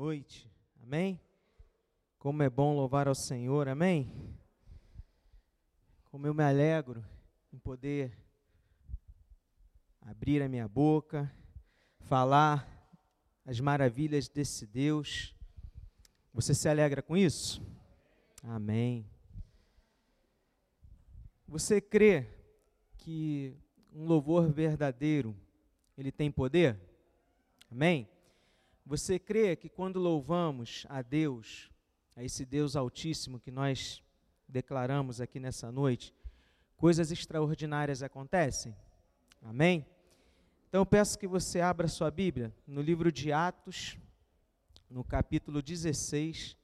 noite. Amém? Como é bom louvar ao Senhor. Amém? Como eu me alegro em poder abrir a minha boca, falar as maravilhas desse Deus. Você se alegra com isso? Amém. Você crê que um louvor verdadeiro ele tem poder? Amém? Você crê que quando louvamos a Deus, a esse Deus Altíssimo que nós declaramos aqui nessa noite, coisas extraordinárias acontecem? Amém? Então eu peço que você abra sua Bíblia no livro de Atos, no capítulo 16.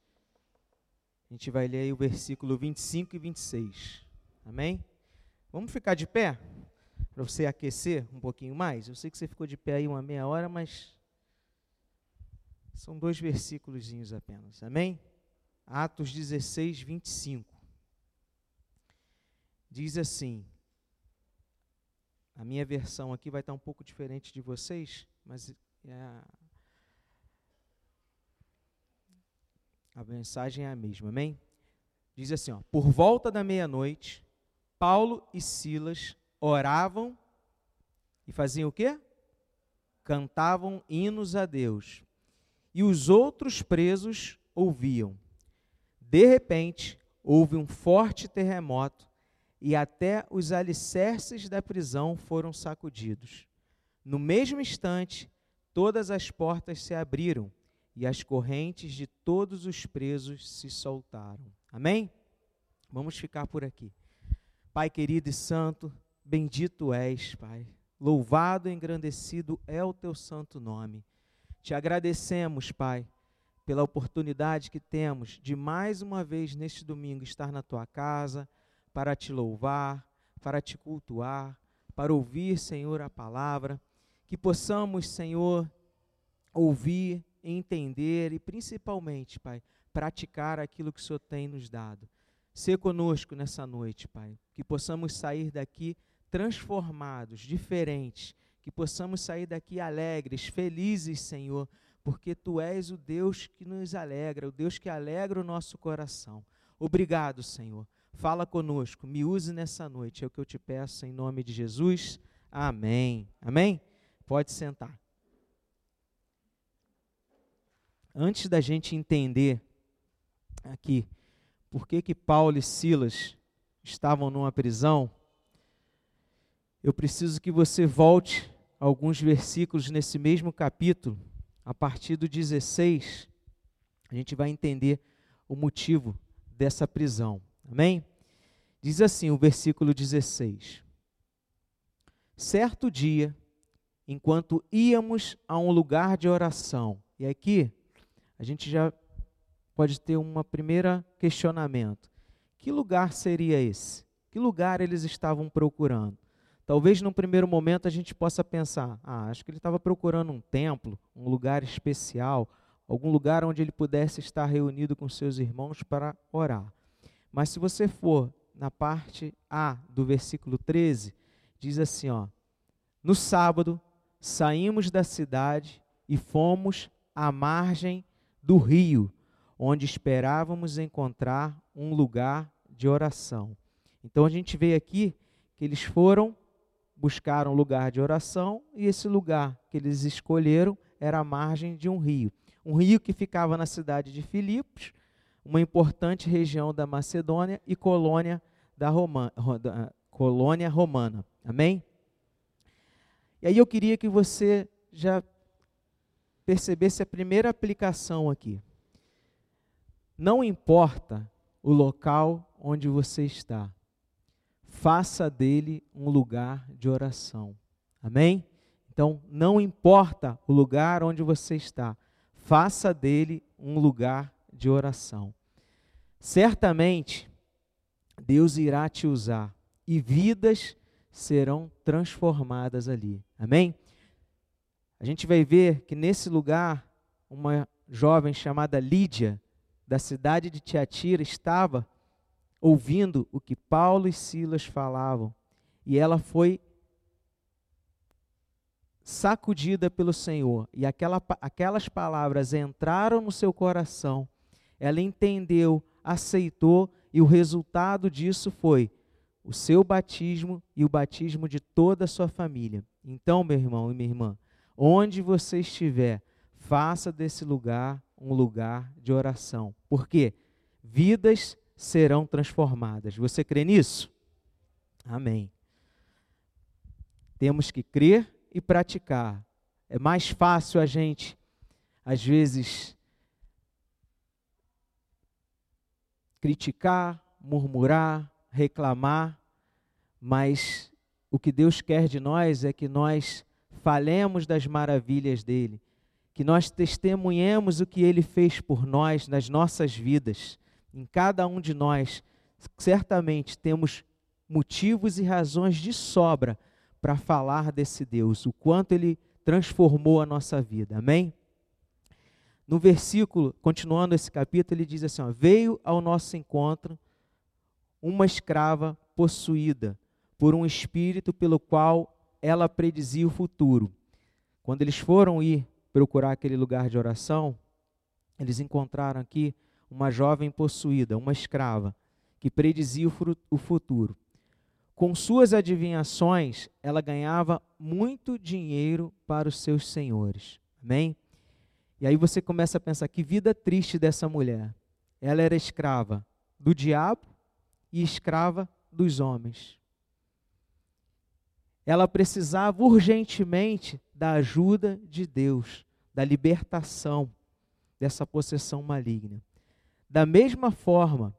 A gente vai ler aí o versículo 25 e 26. Amém? Vamos ficar de pé? Para você aquecer um pouquinho mais? Eu sei que você ficou de pé aí uma meia hora, mas são dois versículos apenas. Amém? Atos 16, 25. Diz assim. A minha versão aqui vai estar um pouco diferente de vocês, mas é a, a mensagem é a mesma, amém? Diz assim, ó, por volta da meia-noite, Paulo e Silas oravam e faziam o quê? Cantavam hinos a Deus e os outros presos ouviam. De repente, houve um forte terremoto e até os alicerces da prisão foram sacudidos. No mesmo instante, todas as portas se abriram e as correntes de todos os presos se soltaram. Amém? Vamos ficar por aqui. Pai querido e santo, bendito és, Pai. Louvado e engrandecido é o teu santo nome. Te agradecemos, Pai, pela oportunidade que temos de mais uma vez neste domingo estar na tua casa para te louvar, para te cultuar, para ouvir, Senhor, a palavra, que possamos, Senhor, ouvir, entender e principalmente, Pai, praticar aquilo que o Senhor tem nos dado. Ser conosco nessa noite, Pai, que possamos sair daqui transformados, diferentes que possamos sair daqui alegres, felizes, Senhor, porque Tu és o Deus que nos alegra, o Deus que alegra o nosso coração. Obrigado, Senhor. Fala conosco, me use nessa noite, é o que eu te peço em nome de Jesus. Amém. Amém? Pode sentar. Antes da gente entender aqui por que que Paulo e Silas estavam numa prisão, eu preciso que você volte alguns versículos nesse mesmo capítulo, a partir do 16, a gente vai entender o motivo dessa prisão. Amém? Diz assim o versículo 16: Certo dia, enquanto íamos a um lugar de oração, e aqui a gente já pode ter um primeiro questionamento: que lugar seria esse? Que lugar eles estavam procurando? Talvez num primeiro momento a gente possa pensar: ah, acho que ele estava procurando um templo, um lugar especial, algum lugar onde ele pudesse estar reunido com seus irmãos para orar. Mas se você for na parte A do versículo 13, diz assim: ó, no sábado saímos da cidade e fomos à margem do rio, onde esperávamos encontrar um lugar de oração. Então a gente vê aqui que eles foram buscaram lugar de oração e esse lugar que eles escolheram era a margem de um rio. Um rio que ficava na cidade de Filipos, uma importante região da Macedônia e colônia, da Roma, da, colônia romana. Amém? E aí eu queria que você já percebesse a primeira aplicação aqui. Não importa o local onde você está, faça dele um lugar de oração. Amém? Então, não importa o lugar onde você está, faça dele um lugar de oração. Certamente, Deus irá te usar e vidas serão transformadas ali. Amém? A gente vai ver que nesse lugar, uma jovem chamada Lídia, da cidade de Tiatira, estava ouvindo o que Paulo e Silas falavam, e ela foi sacudida pelo Senhor e aquela, aquelas palavras entraram no seu coração, ela entendeu, aceitou e o resultado disso foi o seu batismo e o batismo de toda a sua família. Então, meu irmão e minha irmã, onde você estiver, faça desse lugar um lugar de oração. Porque vidas serão transformadas. Você crê nisso? Amém. Temos que crer e praticar. É mais fácil a gente, às vezes, criticar, murmurar, reclamar, mas o que Deus quer de nós é que nós falemos das maravilhas dele, que nós testemunhemos o que ele fez por nós nas nossas vidas. Em cada um de nós, certamente temos motivos e razões de sobra para falar desse Deus, o quanto ele transformou a nossa vida. Amém? No versículo, continuando esse capítulo, ele diz assim: ó, Veio ao nosso encontro uma escrava possuída por um espírito pelo qual ela predizia o futuro. Quando eles foram ir procurar aquele lugar de oração, eles encontraram aqui uma jovem possuída, uma escrava, que predizia o futuro. Com suas adivinhações, ela ganhava muito dinheiro para os seus senhores. Amém? E aí você começa a pensar que vida triste dessa mulher. Ela era escrava do diabo e escrava dos homens. Ela precisava urgentemente da ajuda de Deus, da libertação dessa possessão maligna. Da mesma forma,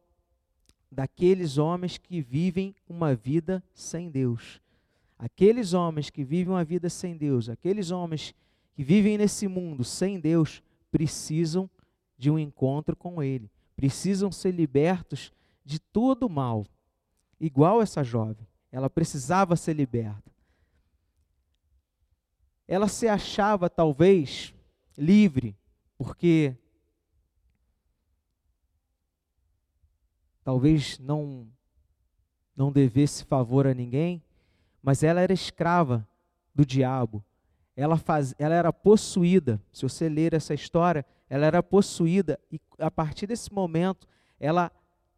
daqueles homens que vivem uma vida sem Deus. Aqueles homens que vivem uma vida sem Deus, aqueles homens que vivem nesse mundo sem Deus precisam de um encontro com Ele, precisam ser libertos de todo o mal. Igual essa jovem, ela precisava ser liberta. Ela se achava talvez livre, porque talvez não não devesse favor a ninguém, mas ela era escrava do diabo ela, faz, ela era possuída. Se você ler essa história, ela era possuída e a partir desse momento ela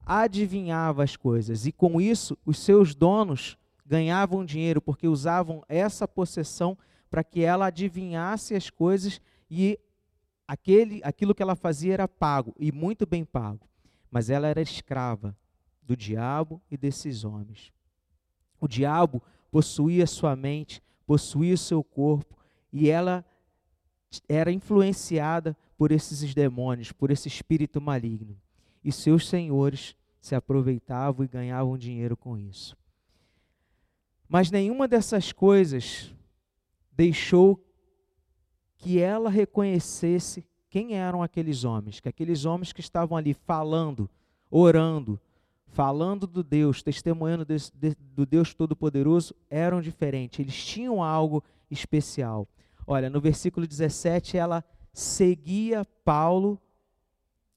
adivinhava as coisas e com isso os seus donos ganhavam dinheiro porque usavam essa possessão para que ela adivinhasse as coisas e aquele, aquilo que ela fazia era pago e muito bem pago. Mas ela era escrava do diabo e desses homens. O diabo possuía sua mente, possuía seu corpo, e ela era influenciada por esses demônios, por esse espírito maligno. E seus senhores se aproveitavam e ganhavam dinheiro com isso. Mas nenhuma dessas coisas deixou que ela reconhecesse quem eram aqueles homens, que aqueles homens que estavam ali falando, orando, falando do Deus, testemunhando do Deus Todo-Poderoso, eram diferentes, eles tinham algo especial. Olha, no versículo 17, ela seguia Paulo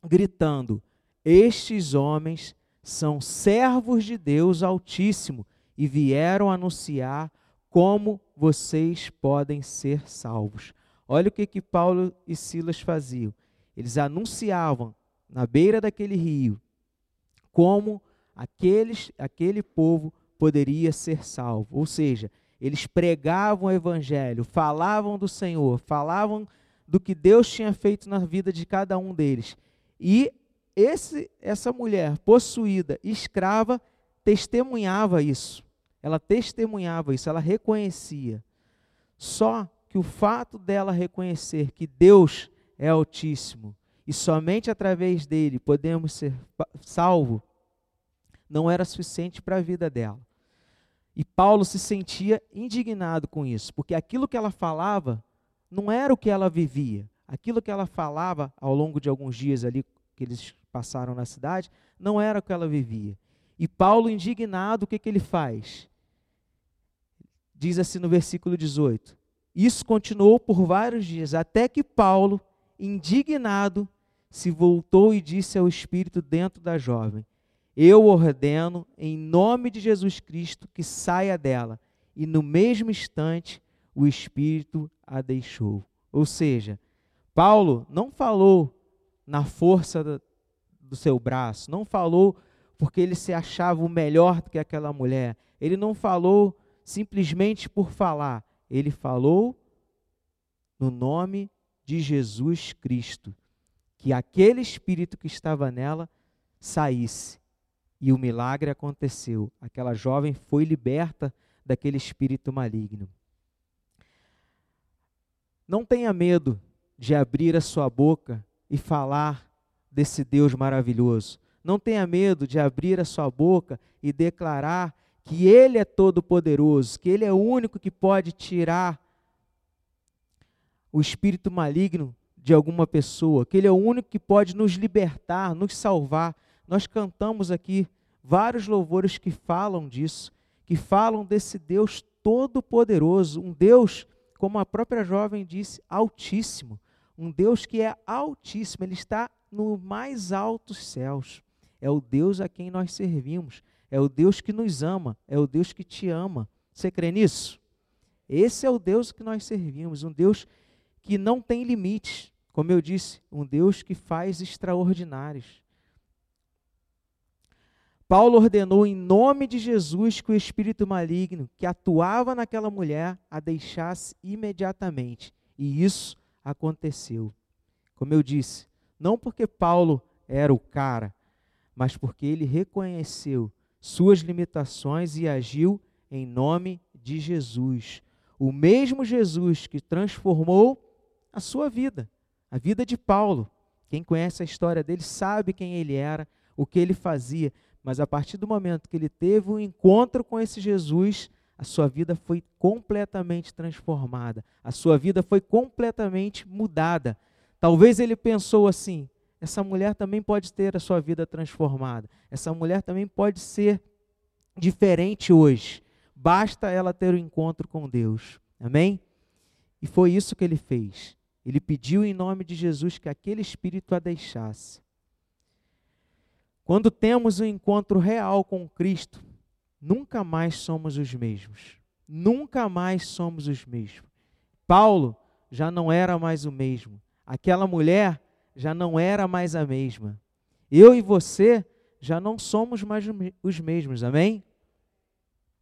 gritando: Estes homens são servos de Deus Altíssimo e vieram anunciar como vocês podem ser salvos. Olha o que, que Paulo e Silas faziam. Eles anunciavam na beira daquele rio como aqueles, aquele povo poderia ser salvo. Ou seja, eles pregavam o evangelho, falavam do Senhor, falavam do que Deus tinha feito na vida de cada um deles. E esse, essa mulher possuída, escrava, testemunhava isso. Ela testemunhava isso, ela reconhecia. Só que o fato dela reconhecer que Deus é Altíssimo e somente através dele podemos ser salvos, não era suficiente para a vida dela. E Paulo se sentia indignado com isso, porque aquilo que ela falava não era o que ela vivia. Aquilo que ela falava ao longo de alguns dias ali que eles passaram na cidade, não era o que ela vivia. E Paulo, indignado, o que, que ele faz? Diz assim no versículo 18: Isso continuou por vários dias, até que Paulo, indignado, se voltou e disse ao espírito dentro da jovem: eu ordeno, em nome de Jesus Cristo, que saia dela. E no mesmo instante, o espírito a deixou. Ou seja, Paulo não falou na força do seu braço, não falou porque ele se achava o melhor do que aquela mulher, ele não falou simplesmente por falar, ele falou no nome de Jesus Cristo, que aquele espírito que estava nela saísse. E o milagre aconteceu. Aquela jovem foi liberta daquele espírito maligno. Não tenha medo de abrir a sua boca e falar desse Deus maravilhoso. Não tenha medo de abrir a sua boca e declarar que Ele é todo-poderoso, que Ele é o único que pode tirar o espírito maligno de alguma pessoa, que Ele é o único que pode nos libertar, nos salvar. Nós cantamos aqui vários louvores que falam disso, que falam desse Deus todo-poderoso, um Deus, como a própria jovem disse, altíssimo, um Deus que é altíssimo, ele está no mais altos céus. É o Deus a quem nós servimos, é o Deus que nos ama, é o Deus que te ama. Você crê nisso? Esse é o Deus que nós servimos, um Deus que não tem limites, como eu disse, um Deus que faz extraordinários. Paulo ordenou em nome de Jesus que o espírito maligno que atuava naquela mulher a deixasse imediatamente. E isso aconteceu. Como eu disse, não porque Paulo era o cara, mas porque ele reconheceu suas limitações e agiu em nome de Jesus. O mesmo Jesus que transformou a sua vida, a vida de Paulo. Quem conhece a história dele sabe quem ele era, o que ele fazia, mas a partir do momento que ele teve um encontro com esse Jesus, a sua vida foi completamente transformada, a sua vida foi completamente mudada. Talvez ele pensou assim: essa mulher também pode ter a sua vida transformada, essa mulher também pode ser diferente hoje, basta ela ter o um encontro com Deus. Amém? E foi isso que ele fez. Ele pediu em nome de Jesus que aquele espírito a deixasse. Quando temos um encontro real com Cristo, nunca mais somos os mesmos. Nunca mais somos os mesmos. Paulo já não era mais o mesmo. Aquela mulher já não era mais a mesma. Eu e você já não somos mais os mesmos, amém?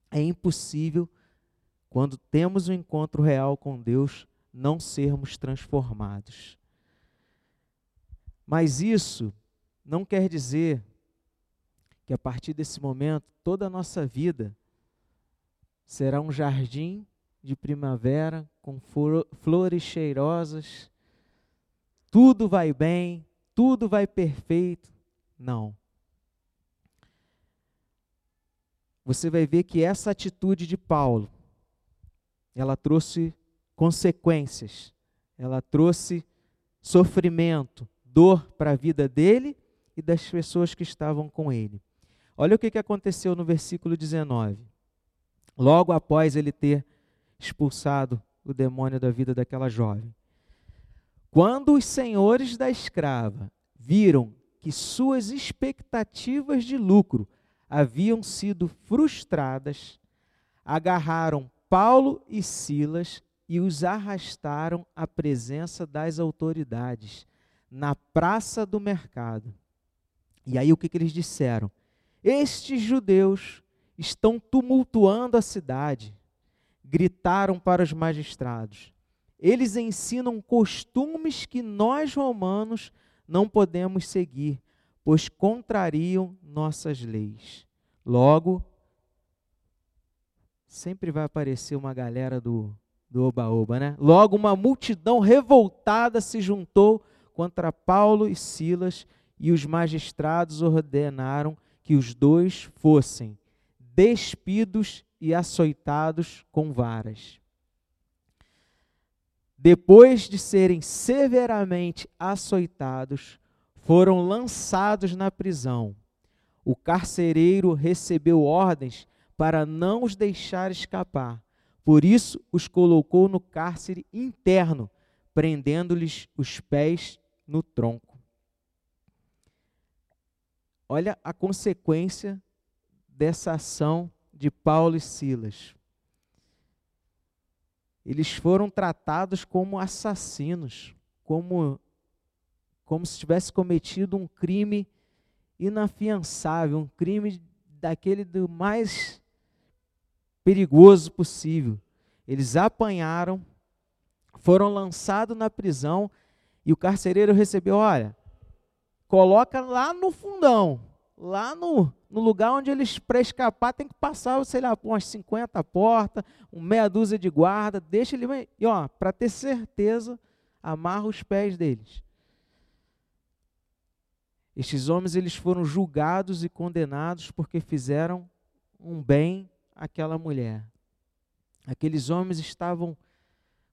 É impossível, quando temos um encontro real com Deus, não sermos transformados. Mas isso não quer dizer que a partir desse momento toda a nossa vida será um jardim de primavera com flores cheirosas, tudo vai bem, tudo vai perfeito. Não. Você vai ver que essa atitude de Paulo, ela trouxe consequências, ela trouxe sofrimento, dor para a vida dele e das pessoas que estavam com ele. Olha o que, que aconteceu no versículo 19. Logo após ele ter expulsado o demônio da vida daquela jovem. Quando os senhores da escrava viram que suas expectativas de lucro haviam sido frustradas, agarraram Paulo e Silas e os arrastaram à presença das autoridades, na praça do mercado. E aí o que, que eles disseram? Estes judeus estão tumultuando a cidade, gritaram para os magistrados. Eles ensinam costumes que nós romanos não podemos seguir, pois contrariam nossas leis. Logo, sempre vai aparecer uma galera do do oba-oba, né? Logo uma multidão revoltada se juntou contra Paulo e Silas e os magistrados ordenaram que os dois fossem despidos e açoitados com varas. Depois de serem severamente açoitados, foram lançados na prisão. O carcereiro recebeu ordens para não os deixar escapar. Por isso os colocou no cárcere interno, prendendo-lhes os pés no tronco. Olha a consequência dessa ação de Paulo e Silas. Eles foram tratados como assassinos, como, como se tivesse cometido um crime inafiançável, um crime daquele do mais perigoso possível. Eles apanharam, foram lançados na prisão e o carcereiro recebeu: olha, coloca lá no fundão, lá no, no lugar onde eles, para escapar, tem que passar, sei lá, umas 50 portas, uma meia dúzia de guarda, deixa ele. E ó, para ter certeza, amarra os pés deles. Estes homens eles foram julgados e condenados porque fizeram um bem àquela mulher. Aqueles homens estavam,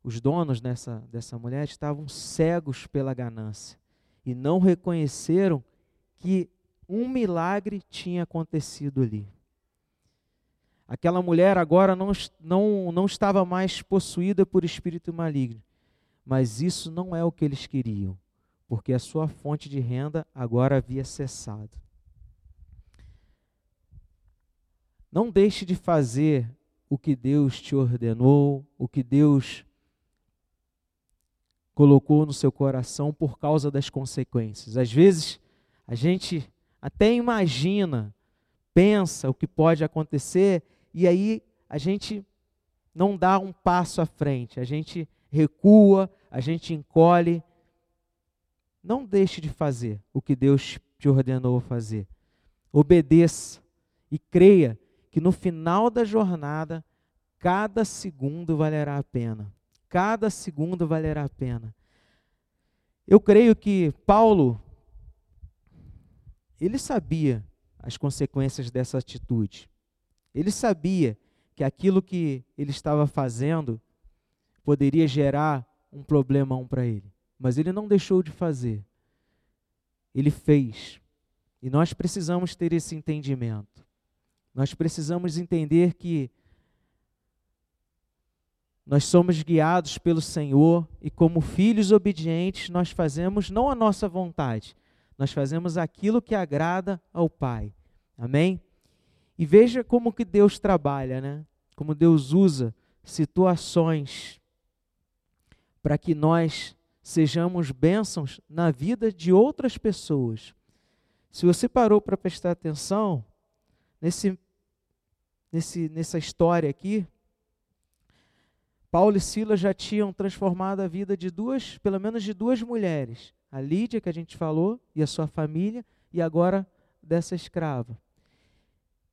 os donos dessa, dessa mulher, estavam cegos pela ganância e não reconheceram que um milagre tinha acontecido ali. Aquela mulher agora não, não, não estava mais possuída por espírito maligno, mas isso não é o que eles queriam, porque a sua fonte de renda agora havia cessado. Não deixe de fazer o que Deus te ordenou, o que Deus colocou no seu coração por causa das consequências. Às vezes, a gente até imagina, pensa o que pode acontecer e aí a gente não dá um passo à frente, a gente recua, a gente encolhe. Não deixe de fazer o que Deus te ordenou fazer. Obedeça e creia que no final da jornada, cada segundo valerá a pena. Cada segundo valerá a pena. Eu creio que Paulo ele sabia as consequências dessa atitude. Ele sabia que aquilo que ele estava fazendo poderia gerar um problemão para ele. Mas ele não deixou de fazer. Ele fez. E nós precisamos ter esse entendimento. Nós precisamos entender que nós somos guiados pelo Senhor e, como filhos obedientes, nós fazemos não a nossa vontade, nós fazemos aquilo que agrada ao Pai. Amém? E veja como que Deus trabalha, né? Como Deus usa situações para que nós sejamos bênçãos na vida de outras pessoas. Se você parou para prestar atenção nesse, nesse, nessa história aqui, Paulo e Silas já tinham transformado a vida de duas, pelo menos de duas mulheres a Lídia, que a gente falou, e a sua família, e agora dessa escrava.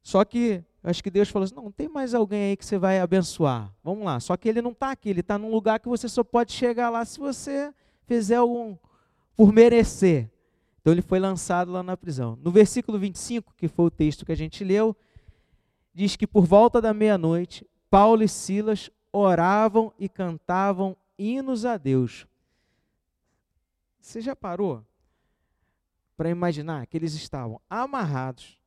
Só que acho que Deus falou assim: não, tem mais alguém aí que você vai abençoar. Vamos lá. Só que ele não está aqui, ele está num lugar que você só pode chegar lá se você fizer algum por merecer. Então ele foi lançado lá na prisão. No versículo 25, que foi o texto que a gente leu, diz que por volta da meia-noite, Paulo e Silas oravam e cantavam hinos a Deus você já parou para imaginar que eles estavam amarrados,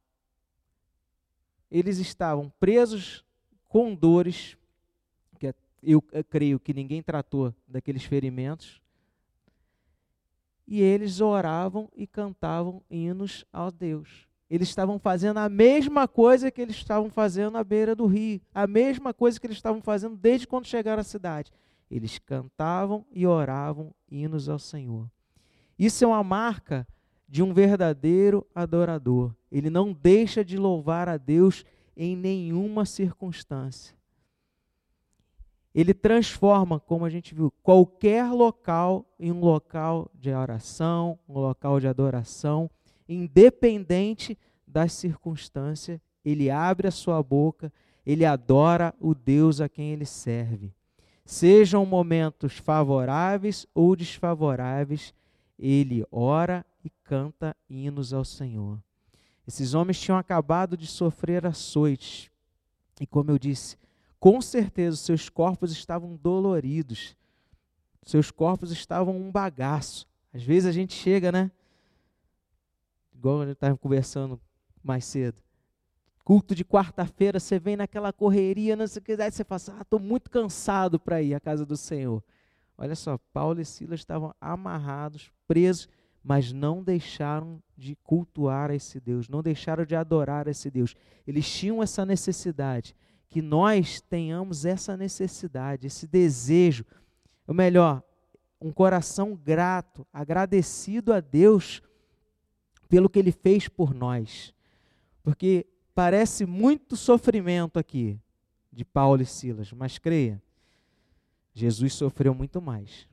eles estavam presos com dores, que é, eu creio que ninguém tratou daqueles ferimentos, e eles oravam e cantavam hinos ao Deus. Eles estavam fazendo a mesma coisa que eles estavam fazendo à beira do rio, a mesma coisa que eles estavam fazendo desde quando chegaram à cidade. Eles cantavam e oravam hinos ao Senhor. Isso é uma marca de um verdadeiro adorador. Ele não deixa de louvar a Deus em nenhuma circunstância. Ele transforma, como a gente viu, qualquer local em um local de oração, um local de adoração, independente das circunstâncias. Ele abre a sua boca, ele adora o Deus a quem ele serve. Sejam momentos favoráveis ou desfavoráveis, ele ora e canta hinos ao Senhor. Esses homens tinham acabado de sofrer açoites. E como eu disse, com certeza seus corpos estavam doloridos. Seus corpos estavam um bagaço. Às vezes a gente chega, né? Igual a gente estava conversando mais cedo. Culto de quarta-feira, você vem naquela correria, não sei o que, aí você fala assim, ah, estou muito cansado para ir à casa do Senhor. Olha só, Paulo e Silas estavam amarrados, presos, mas não deixaram de cultuar esse Deus, não deixaram de adorar esse Deus. Eles tinham essa necessidade que nós tenhamos essa necessidade, esse desejo, ou melhor, um coração grato, agradecido a Deus pelo que Ele fez por nós. Porque parece muito sofrimento aqui de Paulo e Silas, mas creia, Jesus sofreu muito mais.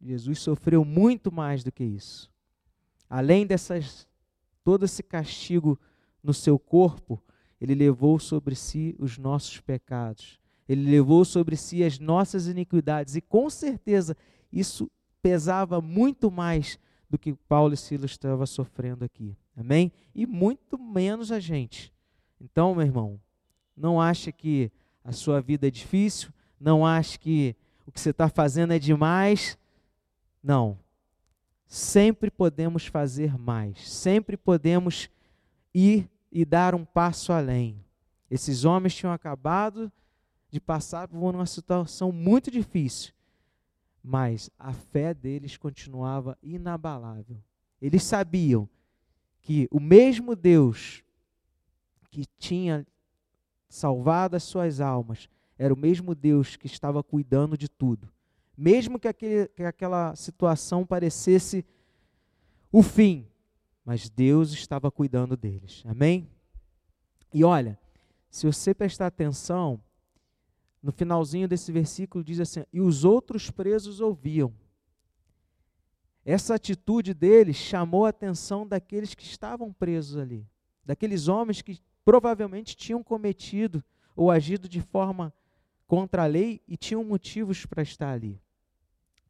Jesus sofreu muito mais do que isso. Além dessas todo esse castigo no seu corpo, ele levou sobre si os nossos pecados. Ele levou sobre si as nossas iniquidades e com certeza isso pesava muito mais do que Paulo e Silas estavam sofrendo aqui. Amém? E muito menos a gente. Então, meu irmão, não ache que a sua vida é difícil, não ache que o que você está fazendo é demais. Não. Sempre podemos fazer mais, sempre podemos ir e dar um passo além. Esses homens tinham acabado de passar por uma situação muito difícil, mas a fé deles continuava inabalável. Eles sabiam que o mesmo Deus que tinha salvado as suas almas era o mesmo Deus que estava cuidando de tudo. Mesmo que, aquele, que aquela situação parecesse o fim, mas Deus estava cuidando deles. Amém? E olha, se você prestar atenção, no finalzinho desse versículo diz assim: E os outros presos ouviam. Essa atitude deles chamou a atenção daqueles que estavam presos ali, daqueles homens que provavelmente tinham cometido ou agido de forma contra a lei e tinham motivos para estar ali.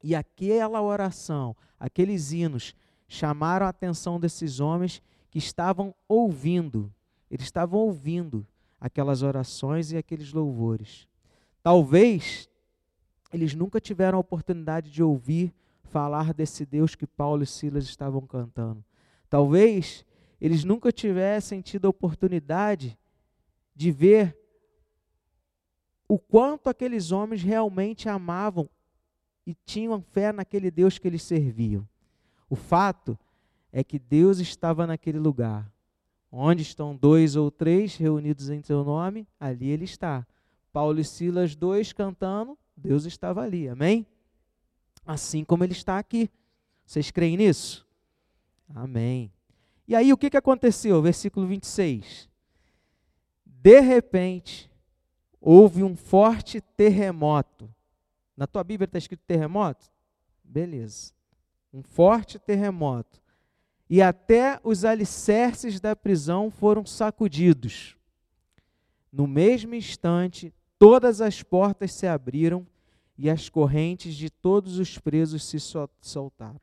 E aquela oração, aqueles hinos, chamaram a atenção desses homens que estavam ouvindo, eles estavam ouvindo aquelas orações e aqueles louvores. Talvez eles nunca tiveram a oportunidade de ouvir falar desse Deus que Paulo e Silas estavam cantando. Talvez eles nunca tivessem tido a oportunidade de ver o quanto aqueles homens realmente amavam e tinham fé naquele Deus que eles serviam. O fato é que Deus estava naquele lugar. Onde estão dois ou três reunidos em seu nome, ali ele está. Paulo e Silas, dois cantando, Deus estava ali, amém? Assim como ele está aqui. Vocês creem nisso? Amém. E aí o que, que aconteceu? Versículo 26. De repente, houve um forte terremoto. Na tua Bíblia está escrito terremoto? Beleza. Um forte terremoto. E até os alicerces da prisão foram sacudidos. No mesmo instante, todas as portas se abriram e as correntes de todos os presos se soltaram.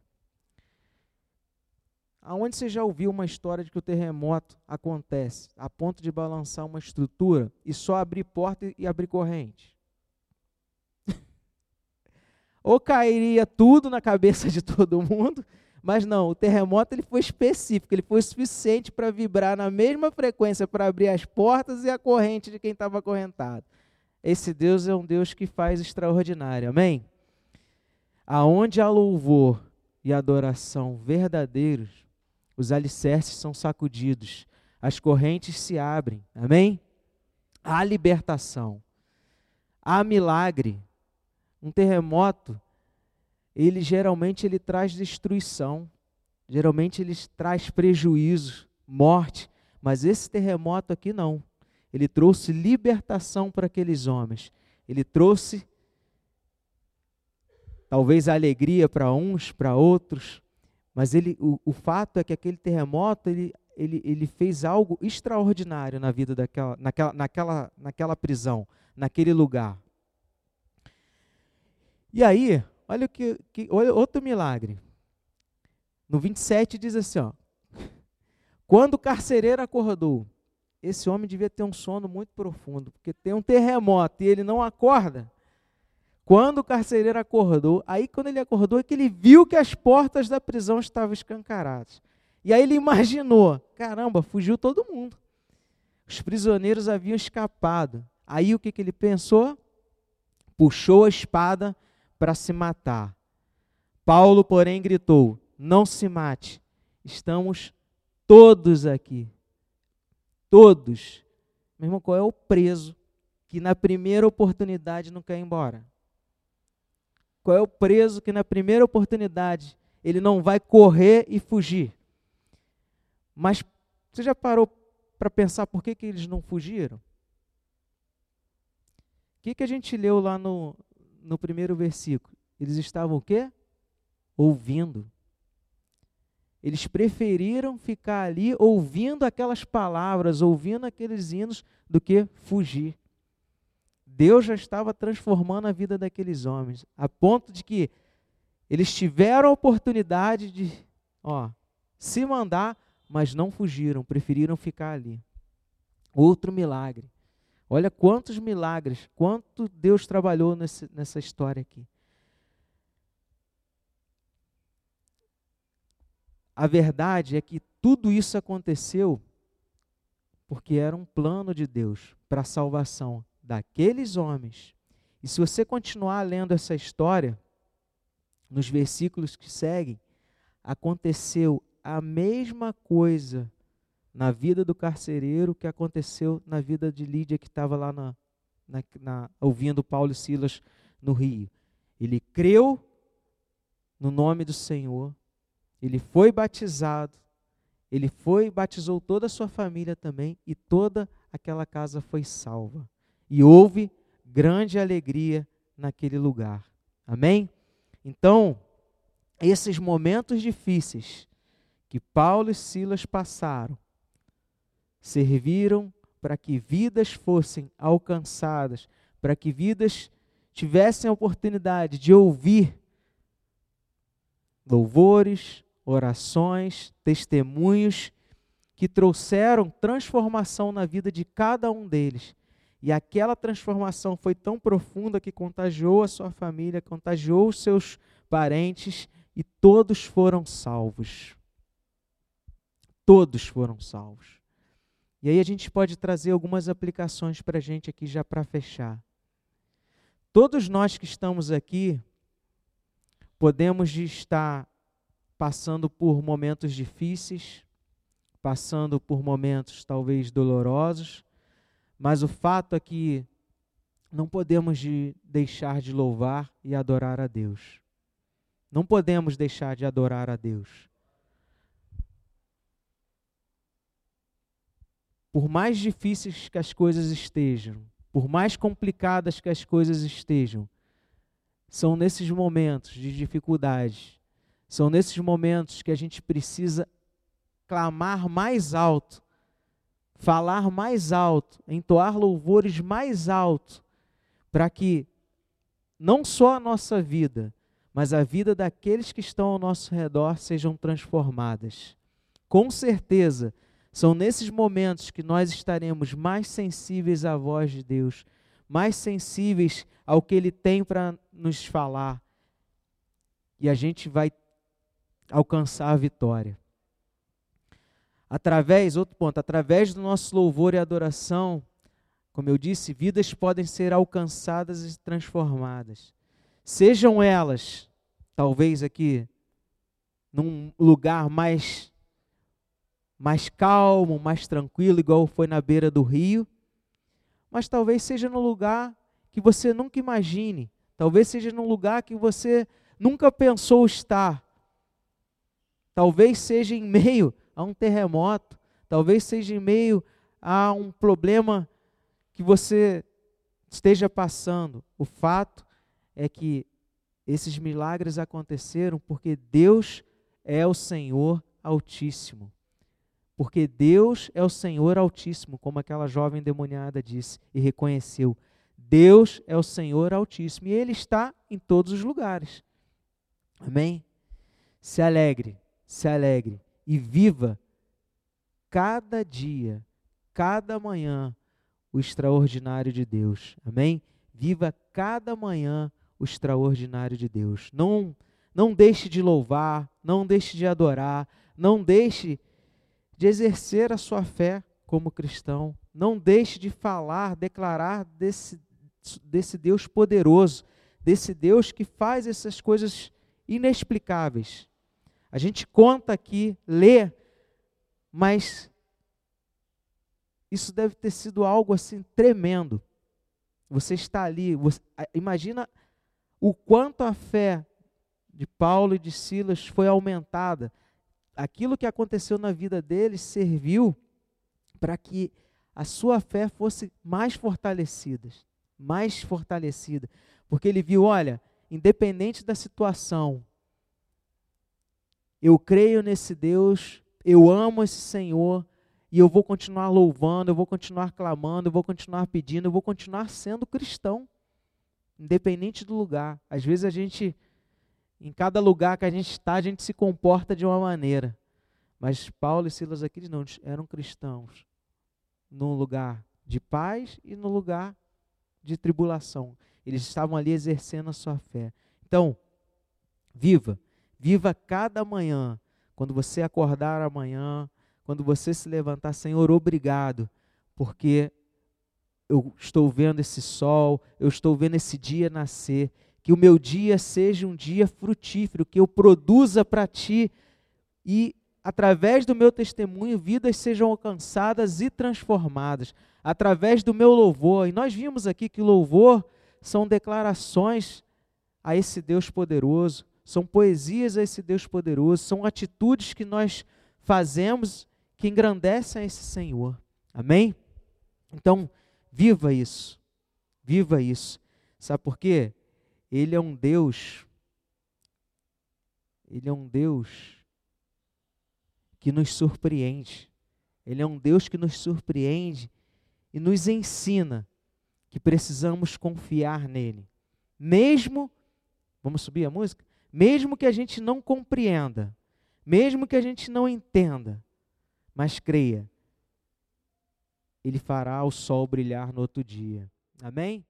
Aonde você já ouviu uma história de que o terremoto acontece a ponto de balançar uma estrutura e só abrir porta e abrir corrente? Ou cairia tudo na cabeça de todo mundo, mas não, o terremoto ele foi específico, ele foi suficiente para vibrar na mesma frequência para abrir as portas e a corrente de quem estava acorrentado. Esse Deus é um Deus que faz extraordinário, amém? Aonde há louvor e adoração verdadeiros, os alicerces são sacudidos, as correntes se abrem, amém? Há libertação, há milagre. Um terremoto, ele geralmente ele traz destruição, geralmente ele traz prejuízo, morte, mas esse terremoto aqui não. Ele trouxe libertação para aqueles homens. Ele trouxe talvez alegria para uns, para outros, mas ele, o, o, fato é que aquele terremoto ele, ele, ele fez algo extraordinário na vida daquela, naquela, naquela, naquela prisão, naquele lugar. E aí, olha o que, que olha outro milagre. No 27 diz assim, ó, quando o carcereiro acordou, esse homem devia ter um sono muito profundo, porque tem um terremoto e ele não acorda. Quando o carcereiro acordou, aí quando ele acordou é que ele viu que as portas da prisão estavam escancaradas. E aí ele imaginou, caramba, fugiu todo mundo. Os prisioneiros haviam escapado. Aí o que, que ele pensou? Puxou a espada para se matar. Paulo, porém, gritou: Não se mate, estamos todos aqui. Todos. Meu irmão, qual é o preso que na primeira oportunidade não quer ir embora? Qual é o preso que na primeira oportunidade ele não vai correr e fugir? Mas você já parou para pensar por que, que eles não fugiram? O que, que a gente leu lá no, no primeiro versículo? Eles estavam o quê? Ouvindo. Eles preferiram ficar ali ouvindo aquelas palavras, ouvindo aqueles hinos, do que fugir. Deus já estava transformando a vida daqueles homens, a ponto de que eles tiveram a oportunidade de ó, se mandar, mas não fugiram, preferiram ficar ali. Outro milagre. Olha quantos milagres, quanto Deus trabalhou nesse, nessa história aqui. A verdade é que tudo isso aconteceu porque era um plano de Deus para a salvação daqueles homens. E se você continuar lendo essa história, nos versículos que seguem, aconteceu a mesma coisa na vida do carcereiro que aconteceu na vida de Lídia, que estava lá na, na, na, ouvindo Paulo e Silas no rio. Ele creu no nome do Senhor, ele foi batizado, ele foi batizou toda a sua família também e toda aquela casa foi salva. E houve grande alegria naquele lugar. Amém? Então, esses momentos difíceis que Paulo e Silas passaram serviram para que vidas fossem alcançadas, para que vidas tivessem a oportunidade de ouvir louvores, orações, testemunhos que trouxeram transformação na vida de cada um deles. E aquela transformação foi tão profunda que contagiou a sua família, contagiou os seus parentes e todos foram salvos. Todos foram salvos. E aí a gente pode trazer algumas aplicações para a gente aqui já para fechar. Todos nós que estamos aqui podemos estar passando por momentos difíceis, passando por momentos talvez dolorosos, mas o fato é que não podemos de deixar de louvar e adorar a Deus. Não podemos deixar de adorar a Deus. Por mais difíceis que as coisas estejam, por mais complicadas que as coisas estejam, são nesses momentos de dificuldade são nesses momentos que a gente precisa clamar mais alto, falar mais alto, entoar louvores mais alto, para que não só a nossa vida, mas a vida daqueles que estão ao nosso redor sejam transformadas. Com certeza, são nesses momentos que nós estaremos mais sensíveis à voz de Deus, mais sensíveis ao que Ele tem para nos falar. E a gente vai alcançar a vitória. Através, outro ponto, através do nosso louvor e adoração, como eu disse, vidas podem ser alcançadas e transformadas. Sejam elas, talvez aqui, num lugar mais mais calmo, mais tranquilo, igual foi na beira do rio, mas talvez seja num lugar que você nunca imagine, talvez seja num lugar que você nunca pensou estar, Talvez seja em meio a um terremoto, talvez seja em meio a um problema que você esteja passando. O fato é que esses milagres aconteceram porque Deus é o Senhor Altíssimo. Porque Deus é o Senhor Altíssimo, como aquela jovem demoniada disse e reconheceu. Deus é o Senhor Altíssimo e Ele está em todos os lugares. Amém? Se alegre se alegre e viva cada dia, cada manhã, o extraordinário de Deus. Amém? Viva cada manhã o extraordinário de Deus. Não não deixe de louvar, não deixe de adorar, não deixe de exercer a sua fé como cristão. Não deixe de falar, declarar desse, desse Deus poderoso, desse Deus que faz essas coisas inexplicáveis. A gente conta aqui, lê, mas isso deve ter sido algo assim tremendo. Você está ali, você, imagina o quanto a fé de Paulo e de Silas foi aumentada. Aquilo que aconteceu na vida deles serviu para que a sua fé fosse mais fortalecida, mais fortalecida, porque ele viu, olha, independente da situação, eu creio nesse Deus, eu amo esse Senhor, e eu vou continuar louvando, eu vou continuar clamando, eu vou continuar pedindo, eu vou continuar sendo cristão, independente do lugar. Às vezes a gente, em cada lugar que a gente está, a gente se comporta de uma maneira. Mas Paulo e Silas aqui não eram cristãos no lugar de paz e no lugar de tribulação. Eles estavam ali exercendo a sua fé. Então, viva, viva cada manhã. Quando você acordar amanhã, quando você se levantar, Senhor, obrigado, porque eu estou vendo esse sol, eu estou vendo esse dia nascer, que o meu dia seja um dia frutífero, que eu produza para ti e através do meu testemunho vidas sejam alcançadas e transformadas, através do meu louvor. E nós vimos aqui que louvor são declarações a esse Deus poderoso, são poesias a esse Deus poderoso, são atitudes que nós fazemos que engrandecem esse Senhor. Amém? Então, viva isso. Viva isso. Sabe por quê? Ele é um Deus. Ele é um Deus que nos surpreende. Ele é um Deus que nos surpreende e nos ensina que precisamos confiar nele. Mesmo, vamos subir a música? Mesmo que a gente não compreenda, mesmo que a gente não entenda, mas creia, Ele fará o sol brilhar no outro dia. Amém?